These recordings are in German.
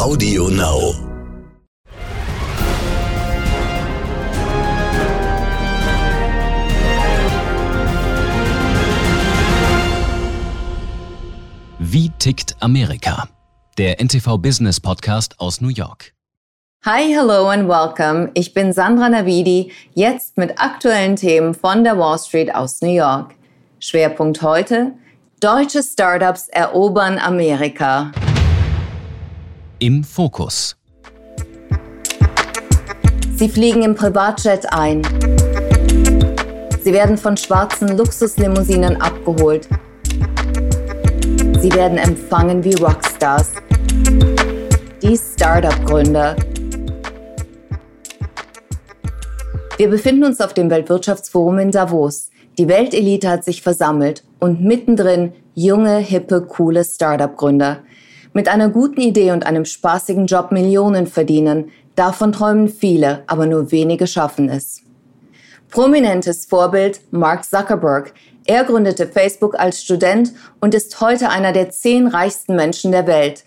Audio Now. Wie tickt Amerika? Der NTV Business Podcast aus New York. Hi, hello and welcome. Ich bin Sandra Navidi, jetzt mit aktuellen Themen von der Wall Street aus New York. Schwerpunkt heute: Deutsche Startups erobern Amerika. Im Fokus. Sie fliegen im Privatjet ein. Sie werden von schwarzen Luxuslimousinen abgeholt. Sie werden empfangen wie Rockstars. Die Startup-Gründer. Wir befinden uns auf dem Weltwirtschaftsforum in Davos. Die Weltelite hat sich versammelt und mittendrin junge, hippe, coole Startup-Gründer. Mit einer guten Idee und einem spaßigen Job Millionen verdienen, davon träumen viele, aber nur wenige schaffen es. Prominentes Vorbild Mark Zuckerberg. Er gründete Facebook als Student und ist heute einer der zehn reichsten Menschen der Welt.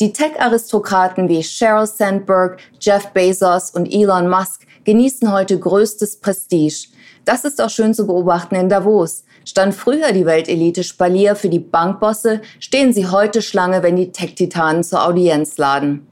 Die Tech-Aristokraten wie Sheryl Sandberg, Jeff Bezos und Elon Musk genießen heute größtes Prestige. Das ist auch schön zu beobachten in Davos. Stand früher die Weltelite Spalier für die Bankbosse, stehen sie heute Schlange, wenn die Tech-Titanen zur Audienz laden.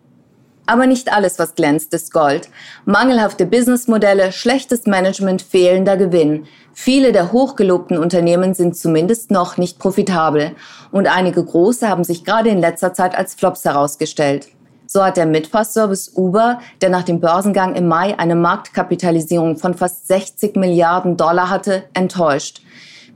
Aber nicht alles, was glänzt, ist Gold. Mangelhafte Businessmodelle, schlechtes Management, fehlender Gewinn. Viele der hochgelobten Unternehmen sind zumindest noch nicht profitabel. Und einige große haben sich gerade in letzter Zeit als Flops herausgestellt. So hat der Mitfahrservice Uber, der nach dem Börsengang im Mai eine Marktkapitalisierung von fast 60 Milliarden Dollar hatte, enttäuscht.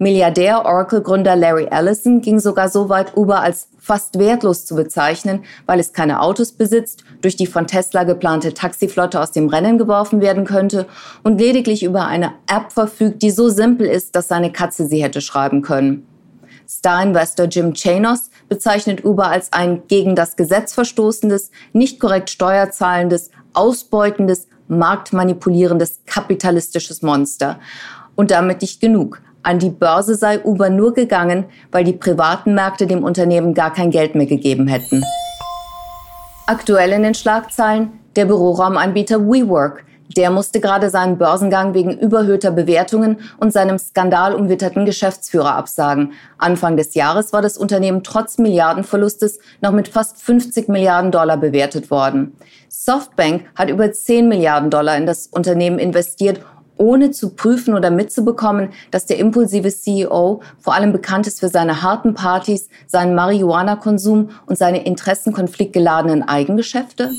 Milliardär Oracle-Gründer Larry Ellison ging sogar so weit, Uber als fast wertlos zu bezeichnen, weil es keine Autos besitzt, durch die von Tesla geplante Taxiflotte aus dem Rennen geworfen werden könnte und lediglich über eine App verfügt, die so simpel ist, dass seine Katze sie hätte schreiben können. Star-Investor Jim Chanos bezeichnet Uber als ein gegen das Gesetz verstoßendes, nicht korrekt steuerzahlendes, ausbeutendes, marktmanipulierendes, kapitalistisches Monster. Und damit nicht genug. An die Börse sei Uber nur gegangen, weil die privaten Märkte dem Unternehmen gar kein Geld mehr gegeben hätten. Aktuell in den Schlagzeilen der Büroraumanbieter WeWork. Der musste gerade seinen Börsengang wegen überhöhter Bewertungen und seinem skandalumwitterten Geschäftsführer absagen. Anfang des Jahres war das Unternehmen trotz Milliardenverlustes noch mit fast 50 Milliarden Dollar bewertet worden. Softbank hat über 10 Milliarden Dollar in das Unternehmen investiert ohne zu prüfen oder mitzubekommen, dass der impulsive CEO vor allem bekannt ist für seine harten Partys, seinen Marihuana-Konsum und seine interessenkonfliktgeladenen Eigengeschäfte?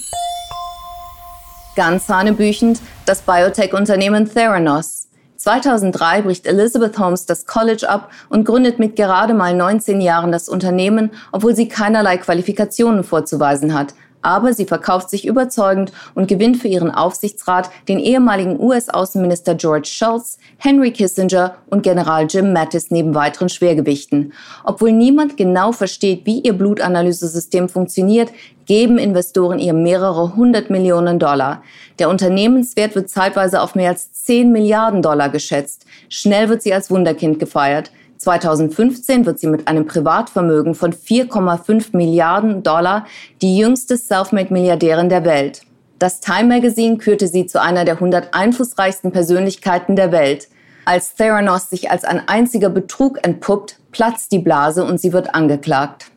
Ganz hanebüchend das Biotech-Unternehmen Theranos. 2003 bricht Elizabeth Holmes das College ab und gründet mit gerade mal 19 Jahren das Unternehmen, obwohl sie keinerlei Qualifikationen vorzuweisen hat, aber sie verkauft sich überzeugend und gewinnt für ihren Aufsichtsrat den ehemaligen US-Außenminister George Shultz, Henry Kissinger und General Jim Mattis neben weiteren Schwergewichten. Obwohl niemand genau versteht, wie ihr Blutanalysesystem funktioniert, geben Investoren ihr mehrere hundert Millionen Dollar. Der Unternehmenswert wird zeitweise auf mehr als 10 Milliarden Dollar geschätzt. Schnell wird sie als Wunderkind gefeiert. 2015 wird sie mit einem Privatvermögen von 4,5 Milliarden Dollar die jüngste Selfmade-Milliardärin der Welt. Das Time Magazine kürte sie zu einer der 100 einflussreichsten Persönlichkeiten der Welt. Als Theranos sich als ein einziger Betrug entpuppt, platzt die Blase und sie wird angeklagt.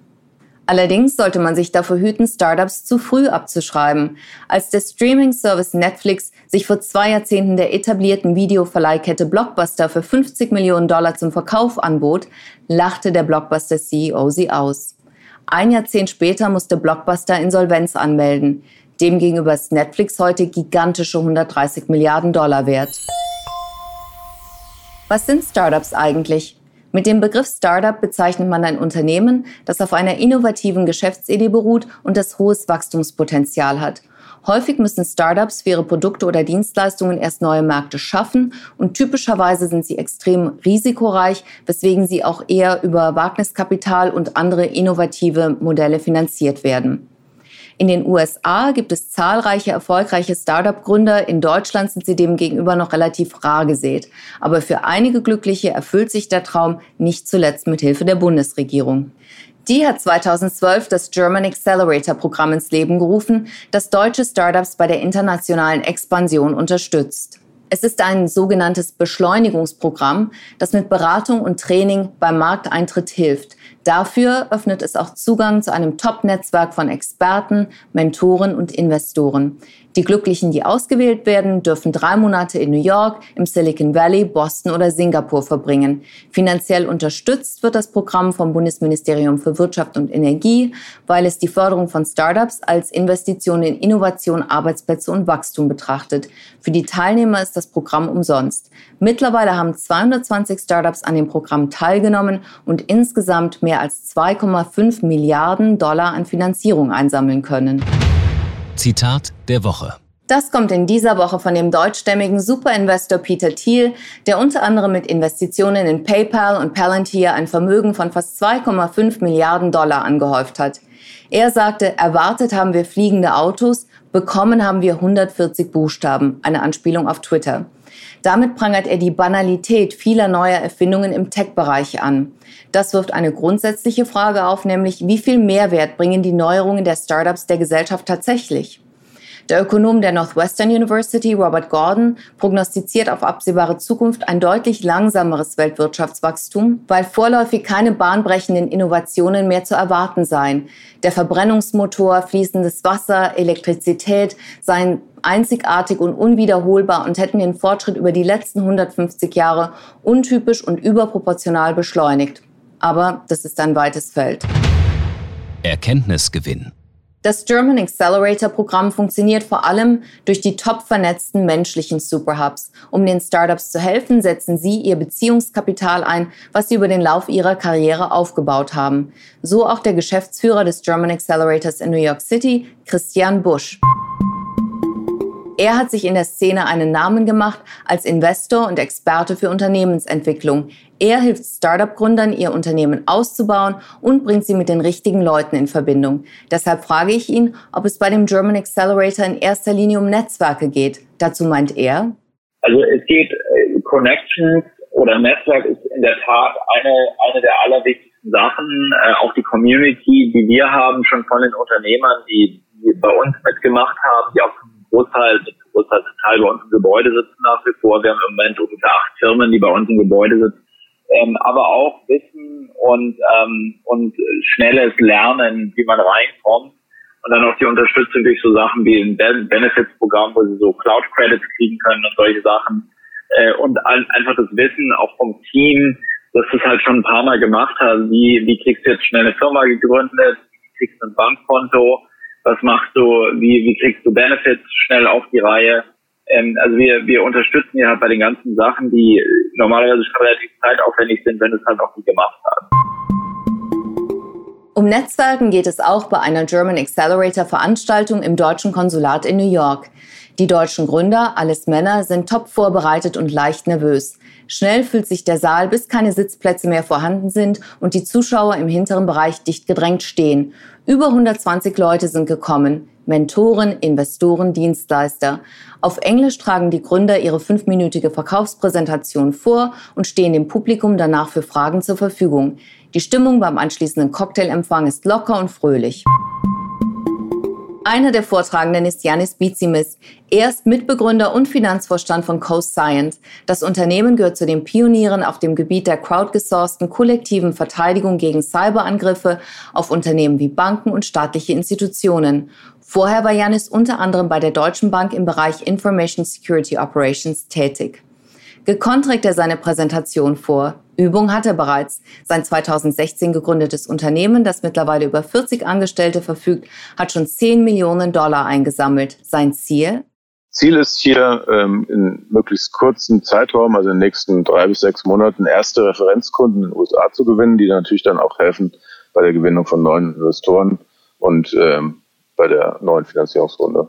Allerdings sollte man sich davor hüten, Startups zu früh abzuschreiben. Als der Streaming-Service Netflix sich vor zwei Jahrzehnten der etablierten Videoverleihkette Blockbuster für 50 Millionen Dollar zum Verkauf anbot, lachte der Blockbuster-CEO sie aus. Ein Jahrzehnt später musste Blockbuster Insolvenz anmelden. Demgegenüber ist Netflix heute gigantische 130 Milliarden Dollar wert. Was sind Startups eigentlich? Mit dem Begriff Startup bezeichnet man ein Unternehmen, das auf einer innovativen Geschäftsidee beruht und das hohes Wachstumspotenzial hat. Häufig müssen Startups für ihre Produkte oder Dienstleistungen erst neue Märkte schaffen und typischerweise sind sie extrem risikoreich, weswegen sie auch eher über Wagniskapital und andere innovative Modelle finanziert werden. In den USA gibt es zahlreiche erfolgreiche Startup-Gründer. In Deutschland sind sie demgegenüber noch relativ rar gesät. Aber für einige Glückliche erfüllt sich der Traum nicht zuletzt mit Hilfe der Bundesregierung. Die hat 2012 das German Accelerator Programm ins Leben gerufen, das deutsche Startups bei der internationalen Expansion unterstützt. Es ist ein sogenanntes Beschleunigungsprogramm, das mit Beratung und Training beim Markteintritt hilft. Dafür öffnet es auch Zugang zu einem Top-Netzwerk von Experten, Mentoren und Investoren. Die Glücklichen, die ausgewählt werden, dürfen drei Monate in New York, im Silicon Valley, Boston oder Singapur verbringen. Finanziell unterstützt wird das Programm vom Bundesministerium für Wirtschaft und Energie, weil es die Förderung von Startups als Investition in Innovation, Arbeitsplätze und Wachstum betrachtet. Für die Teilnehmer ist das Programm umsonst. Mittlerweile haben 220 Startups an dem Programm teilgenommen und insgesamt mehr als 2,5 Milliarden Dollar an Finanzierung einsammeln können. Zitat der Woche. Das kommt in dieser Woche von dem deutschstämmigen Superinvestor Peter Thiel, der unter anderem mit Investitionen in PayPal und Palantir ein Vermögen von fast 2,5 Milliarden Dollar angehäuft hat. Er sagte, erwartet haben wir fliegende Autos, bekommen haben wir 140 Buchstaben, eine Anspielung auf Twitter. Damit prangert er die Banalität vieler neuer Erfindungen im Tech-Bereich an. Das wirft eine grundsätzliche Frage auf, nämlich wie viel Mehrwert bringen die Neuerungen der Startups der Gesellschaft tatsächlich? Der Ökonom der Northwestern University, Robert Gordon, prognostiziert auf absehbare Zukunft ein deutlich langsameres Weltwirtschaftswachstum, weil vorläufig keine bahnbrechenden Innovationen mehr zu erwarten seien. Der Verbrennungsmotor, fließendes Wasser, Elektrizität seien einzigartig und unwiederholbar und hätten den Fortschritt über die letzten 150 Jahre untypisch und überproportional beschleunigt. Aber das ist ein weites Feld. Erkenntnisgewinn. Das German Accelerator Programm funktioniert vor allem durch die top vernetzten menschlichen Superhubs. Um den Startups zu helfen, setzen sie ihr Beziehungskapital ein, was sie über den Lauf ihrer Karriere aufgebaut haben. So auch der Geschäftsführer des German Accelerators in New York City, Christian Busch. Er hat sich in der Szene einen Namen gemacht als Investor und Experte für Unternehmensentwicklung. Er hilft Startup-Gründern, ihr Unternehmen auszubauen und bringt sie mit den richtigen Leuten in Verbindung. Deshalb frage ich ihn, ob es bei dem German Accelerator in erster Linie um Netzwerke geht. Dazu meint er. Also es geht äh, Connections oder Netzwerk ist in der Tat eine, eine der allerwichtigsten Sachen. Äh, auch die Community, die wir haben, schon von den Unternehmern, die, die bei uns mitgemacht haben, die auch Großteil, Großteil Teil bei uns im Gebäude sitzen nach wie vor. Wir haben im Moment ungefähr acht Firmen, die bei uns im Gebäude sitzen. Ähm, aber auch Wissen und, ähm, und schnelles Lernen, wie man reinkommt. Und dann auch die Unterstützung durch so Sachen wie ein Benefits-Programm, wo sie so Cloud-Credits kriegen können und solche Sachen. Äh, und einfach das Wissen auch vom Team, dass das halt schon ein paar Mal gemacht hat. Wie, wie kriegst du jetzt schnell eine Firma gegründet? Wie kriegst du ein Bankkonto? was machst du, wie, wie kriegst du Benefits schnell auf die Reihe. Ähm, also wir, wir unterstützen ja halt bei den ganzen Sachen, die normalerweise schon relativ zeitaufwendig sind, wenn es halt auch nie gemacht hat. Um Netzwerken geht es auch bei einer German Accelerator Veranstaltung im deutschen Konsulat in New York. Die deutschen Gründer, alles Männer, sind top vorbereitet und leicht nervös. Schnell fühlt sich der Saal, bis keine Sitzplätze mehr vorhanden sind und die Zuschauer im hinteren Bereich dicht gedrängt stehen. Über 120 Leute sind gekommen. Mentoren, Investoren, Dienstleister. Auf Englisch tragen die Gründer ihre fünfminütige Verkaufspräsentation vor und stehen dem Publikum danach für Fragen zur Verfügung. Die Stimmung beim anschließenden Cocktailempfang ist locker und fröhlich. Einer der Vortragenden ist Janis Bizimis. Er ist Mitbegründer und Finanzvorstand von Coast Science. Das Unternehmen gehört zu den Pionieren auf dem Gebiet der crowdgesourcten kollektiven Verteidigung gegen Cyberangriffe auf Unternehmen wie Banken und staatliche Institutionen. Vorher war Janis unter anderem bei der Deutschen Bank im Bereich Information Security Operations tätig. Gekonnt trägt er seine Präsentation vor. Übung hat er bereits. Sein 2016 gegründetes Unternehmen, das mittlerweile über 40 Angestellte verfügt, hat schon 10 Millionen Dollar eingesammelt. Sein Ziel? Ziel ist hier ähm, in möglichst kurzen Zeitraum, also in den nächsten drei bis sechs Monaten, erste Referenzkunden in den USA zu gewinnen, die natürlich dann auch helfen bei der Gewinnung von neuen Investoren und ähm, bei der neuen Finanzierungsrunde.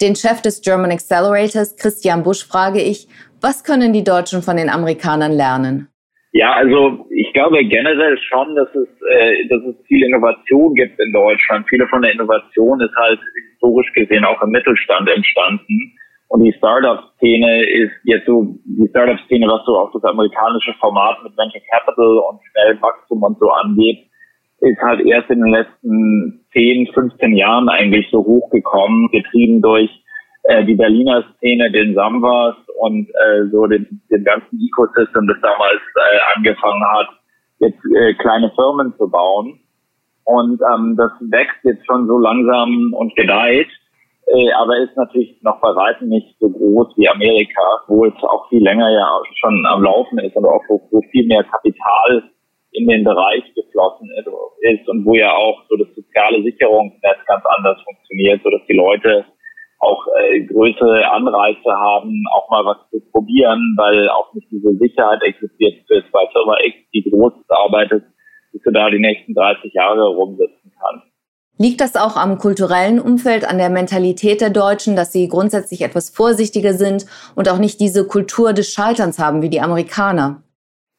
Den Chef des German Accelerators, Christian Busch, frage ich, was können die Deutschen von den Amerikanern lernen? Ja, also ich glaube generell schon, dass es, äh, dass es viel Innovation gibt in Deutschland. Viele von der Innovation ist halt historisch gesehen auch im Mittelstand entstanden. Und die Startup-Szene ist jetzt so, die Startup-Szene, was so auch das amerikanische Format mit Venture Capital und schnellem Wachstum und so angeht, ist halt erst in den letzten 10, 15 Jahren eigentlich so hochgekommen, getrieben durch äh, die Berliner Szene, den Samwas und äh, so den, den ganzen Ecosystem, das damals äh, angefangen hat, jetzt äh, kleine Firmen zu bauen. Und ähm, das wächst jetzt schon so langsam und gedeiht, äh, aber ist natürlich noch bei weitem nicht so groß wie Amerika, wo es auch viel länger ja schon am Laufen ist und auch wo, wo viel mehr Kapital in den Bereich geflossen ist und wo ja auch so das soziale Sicherungsnetz ganz anders funktioniert, so dass die Leute auch äh, größere Anreize haben, auch mal was zu probieren, weil auch nicht diese Sicherheit existiert für bei Firma X, die groß arbeitet, bis du da die nächsten 30 Jahre rumsitzen kannst. Liegt das auch am kulturellen Umfeld, an der Mentalität der Deutschen, dass sie grundsätzlich etwas vorsichtiger sind und auch nicht diese Kultur des Scheiterns haben wie die Amerikaner?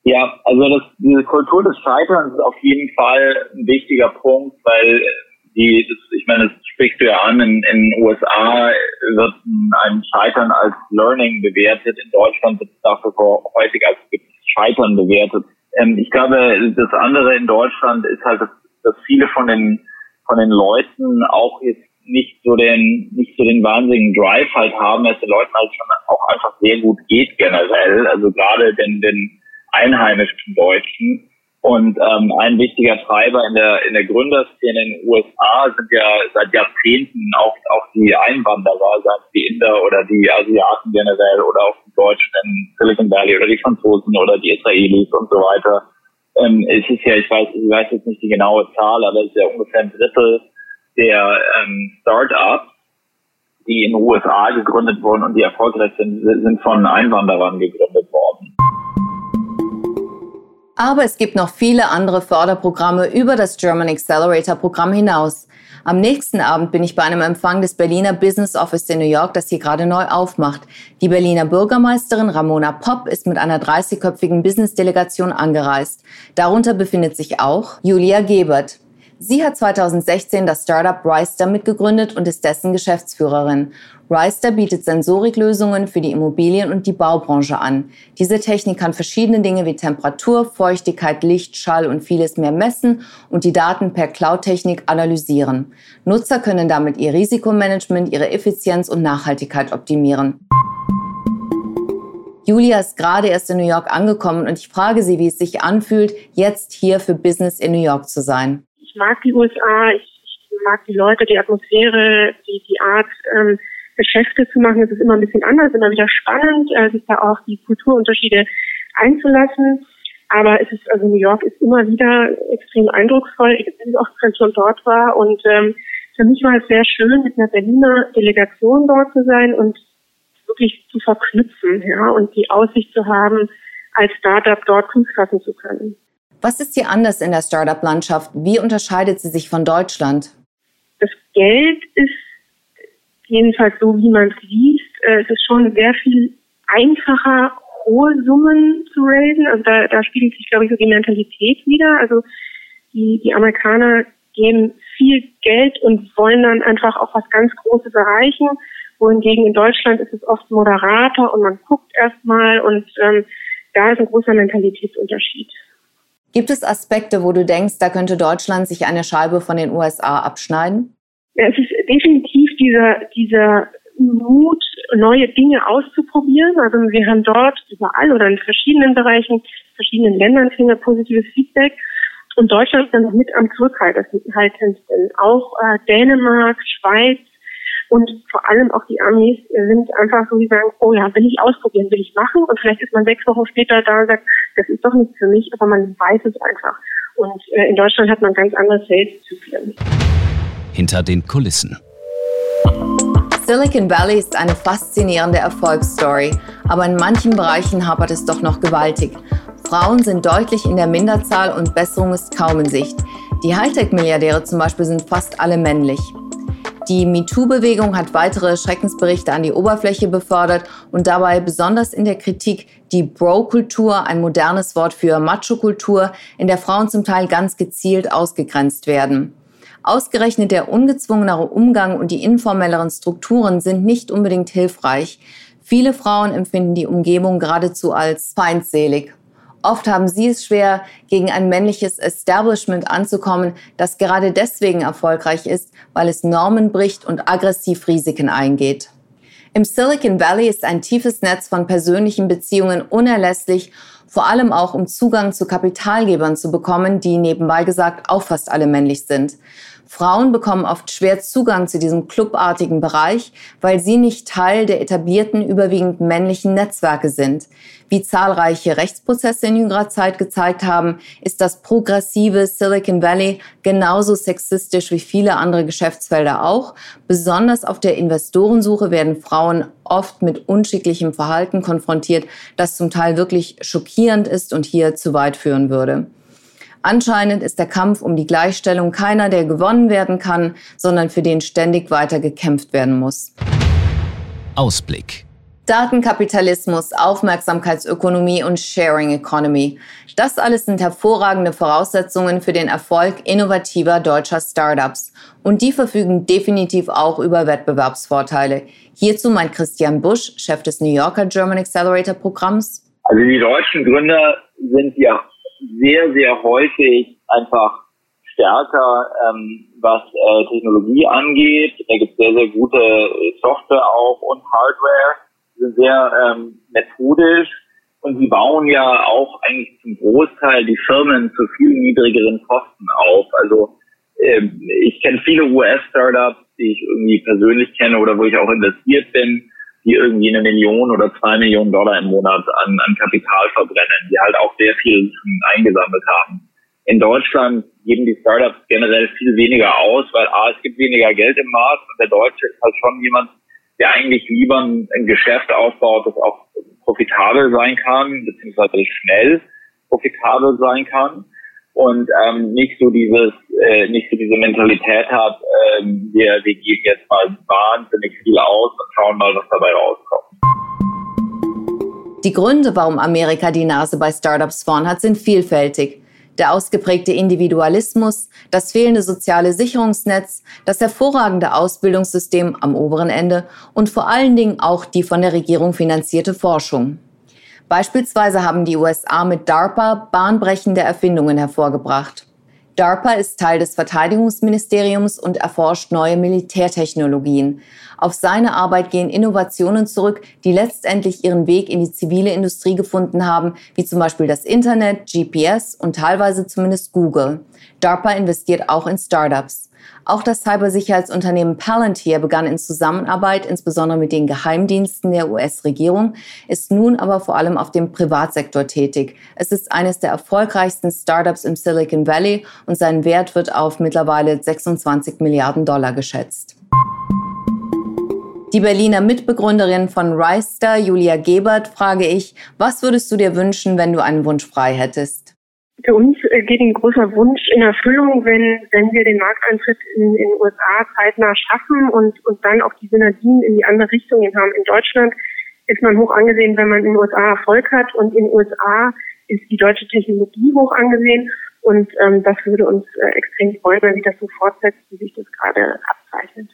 Ja, also das, diese Kultur des Scheiterns ist auf jeden Fall ein wichtiger Punkt, weil die, das, ich meine, das sprichst du ja an, in, in den USA wird ein Scheitern als Learning bewertet, in Deutschland wird es dafür häufig als Scheitern bewertet. Ähm, ich glaube, das andere in Deutschland ist halt, dass, dass viele von den von den Leuten auch jetzt nicht so den nicht so den wahnsinnigen Drive halt haben, dass den Leuten halt schon auch einfach sehr gut geht generell. Also gerade den den einheimischen Deutschen. Und ähm, ein wichtiger Treiber in der in der Gründerszene in den USA sind ja seit Jahrzehnten auch auch die Einwanderer, seien es die Inder oder die Asiaten generell oder auch die Deutschen in Silicon Valley oder die Franzosen oder die Israelis und so weiter. Ähm, es ist ja, ich weiß, ich weiß jetzt nicht die genaue Zahl, aber es ist ja ungefähr ein Drittel der ähm, Start-ups, die in den USA gegründet wurden und die erfolgreich sind, sind von Einwanderern gegründet worden. Aber es gibt noch viele andere Förderprogramme über das German Accelerator Programm hinaus. Am nächsten Abend bin ich bei einem Empfang des Berliner Business Office in New York, das hier gerade neu aufmacht. Die Berliner Bürgermeisterin Ramona Popp ist mit einer 30-köpfigen Business-Delegation angereist. Darunter befindet sich auch Julia Gebert. Sie hat 2016 das Startup Ryster mitgegründet und ist dessen Geschäftsführerin. Ryster bietet Sensoriklösungen für die Immobilien- und die Baubranche an. Diese Technik kann verschiedene Dinge wie Temperatur, Feuchtigkeit, Licht, Schall und vieles mehr messen und die Daten per Cloud-Technik analysieren. Nutzer können damit ihr Risikomanagement, ihre Effizienz und Nachhaltigkeit optimieren. Julia ist gerade erst in New York angekommen und ich frage sie, wie es sich anfühlt, jetzt hier für Business in New York zu sein ich mag die USA, ich, ich mag die Leute, die Atmosphäre, die, die Art, ähm, Geschäfte zu machen. Es ist immer ein bisschen anders, immer wieder spannend, äh, sich da auch die Kulturunterschiede einzulassen. Aber es ist, also New York ist immer wieder extrem eindrucksvoll. Ich bin auch schon dort war und ähm, für mich war es sehr schön, mit einer Berliner Delegation dort zu sein und wirklich zu verknüpfen, ja, und die Aussicht zu haben, als Startup dort Fuß fassen zu können. Was ist hier anders in der Startup-Landschaft? Wie unterscheidet sie sich von Deutschland? Das Geld ist jedenfalls so, wie man es liest. Äh, es ist schon sehr viel einfacher, hohe Summen zu raisen. Also da, da spiegelt sich, glaube ich, so die Mentalität wieder. Also die, die Amerikaner geben viel Geld und wollen dann einfach auch was ganz Großes erreichen. Wohingegen in Deutschland ist es oft moderater und man guckt erstmal und ähm, da ist ein großer Mentalitätsunterschied. Gibt es Aspekte, wo du denkst, da könnte Deutschland sich eine Scheibe von den USA abschneiden? Es ist definitiv dieser, dieser Mut, neue Dinge auszuprobieren. Also wir haben dort überall oder in verschiedenen Bereichen, verschiedenen Ländern kriegen wir positives Feedback. Und Deutschland ist dann mit am zurückhaltendsten. Auch äh, Dänemark, Schweiz, und vor allem auch die Amis sind einfach so, die sagen, oh ja, will ich ausprobieren, will ich machen. Und vielleicht ist man sechs Wochen später da und sagt, das ist doch nichts für mich, aber man weiß es einfach. Und äh, in Deutschland hat man ganz andere Sales-Zyklen. Hinter den Kulissen. Silicon Valley ist eine faszinierende Erfolgsstory, aber in manchen Bereichen hapert es doch noch gewaltig. Frauen sind deutlich in der Minderzahl und Besserung ist kaum in Sicht. Die Hightech-Milliardäre zum Beispiel sind fast alle männlich. Die MeToo-Bewegung hat weitere Schreckensberichte an die Oberfläche befördert und dabei besonders in der Kritik die Bro-Kultur, ein modernes Wort für Macho-Kultur, in der Frauen zum Teil ganz gezielt ausgegrenzt werden. Ausgerechnet der ungezwungenere Umgang und die informelleren Strukturen sind nicht unbedingt hilfreich. Viele Frauen empfinden die Umgebung geradezu als feindselig. Oft haben sie es schwer, gegen ein männliches Establishment anzukommen, das gerade deswegen erfolgreich ist, weil es Normen bricht und aggressiv Risiken eingeht. Im Silicon Valley ist ein tiefes Netz von persönlichen Beziehungen unerlässlich, vor allem auch um Zugang zu Kapitalgebern zu bekommen, die nebenbei gesagt auch fast alle männlich sind. Frauen bekommen oft schwer Zugang zu diesem clubartigen Bereich, weil sie nicht Teil der etablierten, überwiegend männlichen Netzwerke sind. Wie zahlreiche Rechtsprozesse in jüngerer Zeit gezeigt haben, ist das progressive Silicon Valley genauso sexistisch wie viele andere Geschäftsfelder auch. Besonders auf der Investorensuche werden Frauen oft mit unschicklichem Verhalten konfrontiert, das zum Teil wirklich schockierend ist und hier zu weit führen würde. Anscheinend ist der Kampf um die Gleichstellung keiner, der gewonnen werden kann, sondern für den ständig weiter gekämpft werden muss. Ausblick. Datenkapitalismus, Aufmerksamkeitsökonomie und Sharing Economy. Das alles sind hervorragende Voraussetzungen für den Erfolg innovativer deutscher Startups. Und die verfügen definitiv auch über Wettbewerbsvorteile. Hierzu meint Christian Busch, Chef des New Yorker German Accelerator Programms. Also die deutschen Gründer sind ja sehr, sehr häufig einfach stärker, ähm, was äh, Technologie angeht. Da gibt es sehr, sehr gute Software auch und Hardware. Sie sind sehr ähm, methodisch und sie bauen ja auch eigentlich zum Großteil die Firmen zu viel niedrigeren Kosten auf. Also ähm, ich kenne viele US-Startups, die ich irgendwie persönlich kenne oder wo ich auch investiert bin, die irgendwie eine Million oder zwei Millionen Dollar im Monat an, an Kapital verbrennen, die halt auch sehr viel eingesammelt haben. In Deutschland geben die Startups generell viel weniger aus, weil A, es gibt weniger Geld im Markt und der Deutsche ist halt schon jemand, der eigentlich lieber ein, ein Geschäft aufbaut, das auch profitabel sein kann, beziehungsweise schnell profitabel sein kann und ähm, nicht so dieses, äh, nicht so diese Mentalität hat, ähm, wir, wir geben jetzt mal wahnsinnig viel aus und schauen mal, was dabei rauskommt. Die Gründe, warum Amerika die Nase bei Startups vorn hat, sind vielfältig. Der ausgeprägte Individualismus, das fehlende soziale Sicherungsnetz, das hervorragende Ausbildungssystem am oberen Ende und vor allen Dingen auch die von der Regierung finanzierte Forschung. Beispielsweise haben die USA mit DARPA bahnbrechende Erfindungen hervorgebracht. DARPA ist Teil des Verteidigungsministeriums und erforscht neue Militärtechnologien. Auf seine Arbeit gehen Innovationen zurück, die letztendlich ihren Weg in die zivile Industrie gefunden haben, wie zum Beispiel das Internet, GPS und teilweise zumindest Google. DARPA investiert auch in Startups. Auch das Cybersicherheitsunternehmen Palantir begann in Zusammenarbeit insbesondere mit den Geheimdiensten der US-Regierung, ist nun aber vor allem auf dem Privatsektor tätig. Es ist eines der erfolgreichsten Startups im Silicon Valley und sein Wert wird auf mittlerweile 26 Milliarden Dollar geschätzt. Die Berliner Mitbegründerin von Reister, Julia Gebert, frage ich, was würdest du dir wünschen, wenn du einen Wunsch frei hättest? Für uns äh, geht ein großer Wunsch in Erfüllung, wenn, wenn wir den Markteintritt in, in den USA zeitnah schaffen und, und dann auch die Synergien in die andere Richtung haben. In Deutschland ist man hoch angesehen, wenn man in den USA Erfolg hat und in den USA ist die deutsche Technologie hoch angesehen und ähm, das würde uns äh, extrem freuen, wenn sich das so fortsetzt, wie sich das gerade abzeichnet.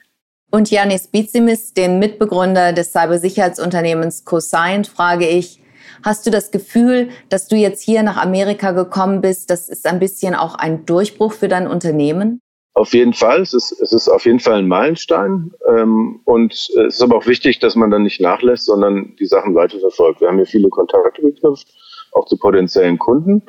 Und Janis Bizimis, den Mitbegründer des Cybersicherheitsunternehmens Cosine, frage ich, Hast du das Gefühl, dass du jetzt hier nach Amerika gekommen bist, das ist ein bisschen auch ein Durchbruch für dein Unternehmen? Auf jeden Fall. Es ist, es ist auf jeden Fall ein Meilenstein. Ähm, und es ist aber auch wichtig, dass man dann nicht nachlässt, sondern die Sachen weiterverfolgt. Wir haben hier viele Kontakte geknüpft, auch zu potenziellen Kunden.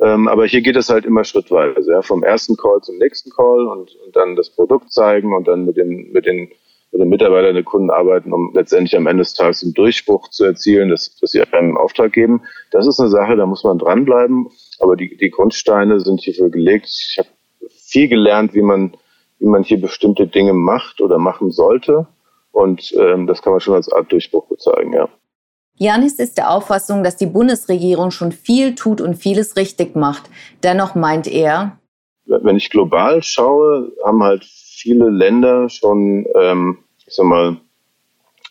Ähm, aber hier geht es halt immer schrittweise. Vom ersten Call zum nächsten Call und, und dann das Produkt zeigen und dann mit den, mit den oder Mitarbeiter der Kunden arbeiten, um letztendlich am Ende des Tages einen Durchbruch zu erzielen, dass, dass sie einen Auftrag geben. Das ist eine Sache, da muss man dranbleiben. Aber die, die Grundsteine sind hierfür gelegt. Ich habe viel gelernt, wie man, wie man hier bestimmte Dinge macht oder machen sollte. Und ähm, das kann man schon als Art Durchbruch bezeichnen, ja. Janis ist der Auffassung, dass die Bundesregierung schon viel tut und vieles richtig macht. Dennoch meint er, wenn ich global schaue, haben halt viele Länder schon ähm, ich sag mal,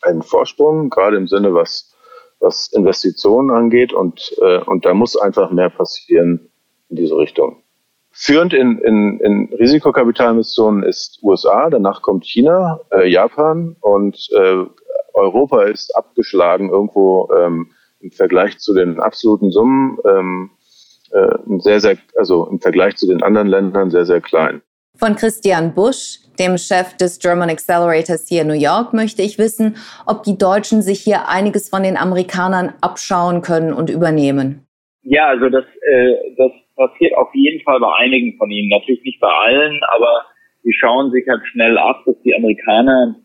einen Vorsprung, gerade im Sinne, was, was Investitionen angeht. Und, äh, und da muss einfach mehr passieren in diese Richtung. Führend in, in, in Risikokapitalmissionen ist USA, danach kommt China, äh, Japan und äh, Europa ist abgeschlagen irgendwo ähm, im Vergleich zu den absoluten Summen ähm, äh, sehr, sehr, also im Vergleich zu den anderen Ländern sehr, sehr klein. Von Christian Busch, dem Chef des German Accelerators hier in New York, möchte ich wissen, ob die Deutschen sich hier einiges von den Amerikanern abschauen können und übernehmen. Ja, also das, äh, das passiert auf jeden Fall bei einigen von ihnen. Natürlich nicht bei allen, aber die schauen sich halt schnell ab, dass die Amerikaner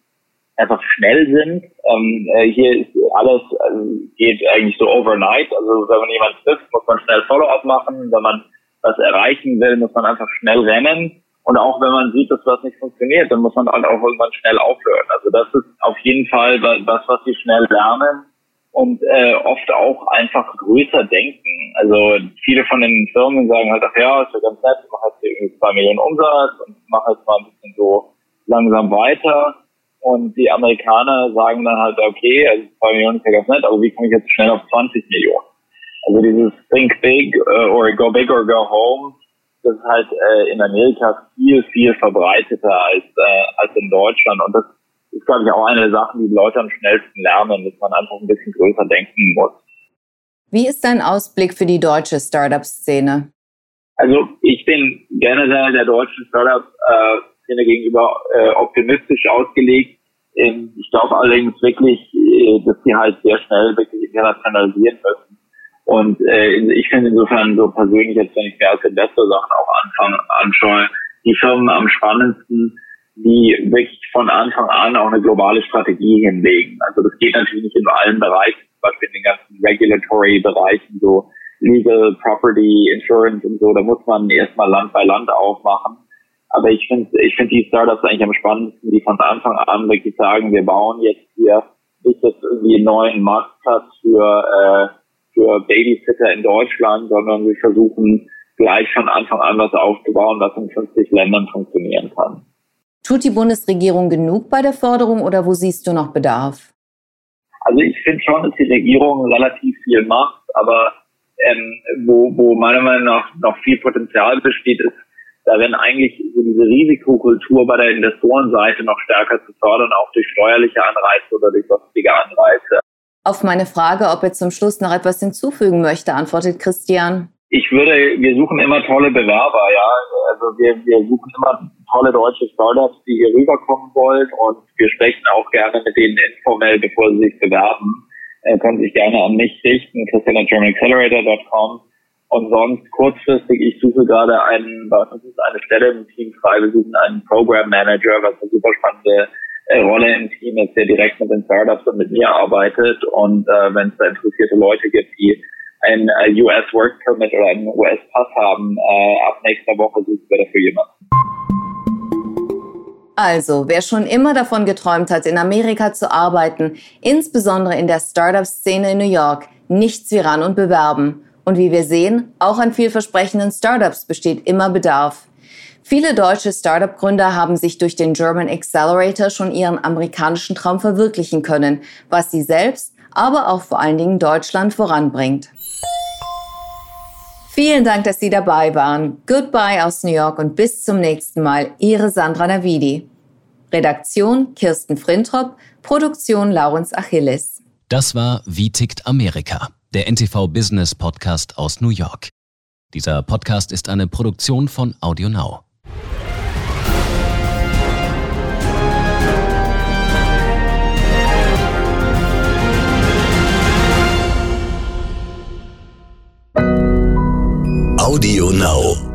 einfach schnell sind. Ähm, äh, hier ist alles also geht eigentlich so overnight. Also wenn man jemanden trifft, muss man schnell Follow-up machen. Wenn man was erreichen will, muss man einfach schnell rennen. Und auch wenn man sieht, dass was nicht funktioniert, dann muss man halt auch irgendwann schnell aufhören. Also das ist auf jeden Fall was, was sie schnell lernen und äh, oft auch einfach größer denken. Also viele von den Firmen sagen halt, ach ja, ist ja ganz nett, ich mache jetzt irgendwie zwei Millionen Umsatz und mache jetzt mal ein bisschen so langsam weiter. Und die Amerikaner sagen dann halt, okay, also zwei Millionen ist ja ganz nett, aber wie komme ich jetzt schnell auf 20 Millionen? Also dieses Think Big uh, or Go Big or Go Home, das ist halt äh, in Amerika viel, viel verbreiteter als, äh, als in Deutschland. Und das ist, glaube ich, auch eine der Sachen, die, die Leute am schnellsten lernen, dass man einfach ein bisschen größer denken muss. Wie ist dein Ausblick für die deutsche Startup-Szene? Also ich bin generell der deutschen Startup-Szene gegenüber äh, optimistisch ausgelegt. Ähm, ich glaube allerdings wirklich, äh, dass sie halt sehr schnell wirklich internationalisieren müssen. Und äh, ich finde insofern so persönlich, jetzt wenn ich mir als Investor Sachen auch anfange, anschaue, die Firmen am spannendsten, die wirklich von Anfang an auch eine globale Strategie hinlegen. Also das geht natürlich nicht in allen Bereichen, zum Beispiel in den ganzen Regulatory Bereichen, so Legal, Property, Insurance und so, da muss man erstmal Land bei Land aufmachen. Aber ich finde ich finde die Startups eigentlich am spannendsten, die von Anfang an wirklich sagen, wir bauen jetzt hier nicht jetzt irgendwie einen neuen Marktplatz für, äh, für Babysitter in Deutschland, sondern wir versuchen gleich von Anfang an was aufzubauen, was in 50 Ländern funktionieren kann. Tut die Bundesregierung genug bei der Förderung oder wo siehst du noch Bedarf? Also ich finde schon, dass die Regierung relativ viel macht, aber ähm, wo, wo meiner Meinung nach noch viel Potenzial besteht, ist darin eigentlich so diese Risikokultur bei der Investorenseite noch stärker zu fördern, auch durch steuerliche Anreize oder durch sonstige Anreize. Auf meine Frage, ob er zum Schluss noch etwas hinzufügen möchte, antwortet Christian. Ich würde, wir suchen immer tolle Bewerber, ja. Also wir, wir suchen immer tolle deutsche Startups, die hier rüberkommen wollen und wir sprechen auch gerne mit denen informell, bevor sie sich bewerben. Äh, können sich gerne an mich richten, christian.germanaccelerator.com. Und sonst kurzfristig, ich suche gerade einen, bei uns ist eine Stelle im Team frei, wir suchen einen Program Manager, was eine super spannende Rolle im Team ist, der direkt mit den Startups und mit mir arbeitet. Und äh, wenn es da interessierte Leute gibt, die ein äh, US Work Permit oder einen US Pass haben, äh, ab nächster Woche suchen wir dafür jemanden. Also, wer schon immer davon geträumt hat, in Amerika zu arbeiten, insbesondere in der Startup-Szene in New York, nichts wie ran und bewerben. Und wie wir sehen, auch an vielversprechenden Startups besteht immer Bedarf. Viele deutsche Startup-Gründer haben sich durch den German Accelerator schon ihren amerikanischen Traum verwirklichen können, was sie selbst, aber auch vor allen Dingen Deutschland voranbringt. Vielen Dank, dass Sie dabei waren. Goodbye aus New York und bis zum nächsten Mal. Ihre Sandra Navidi. Redaktion Kirsten Frintrop, Produktion Laurens Achilles. Das war Wie tickt Amerika, der NTV Business Podcast aus New York. Dieser Podcast ist eine Produktion von AudioNow. Audio Now.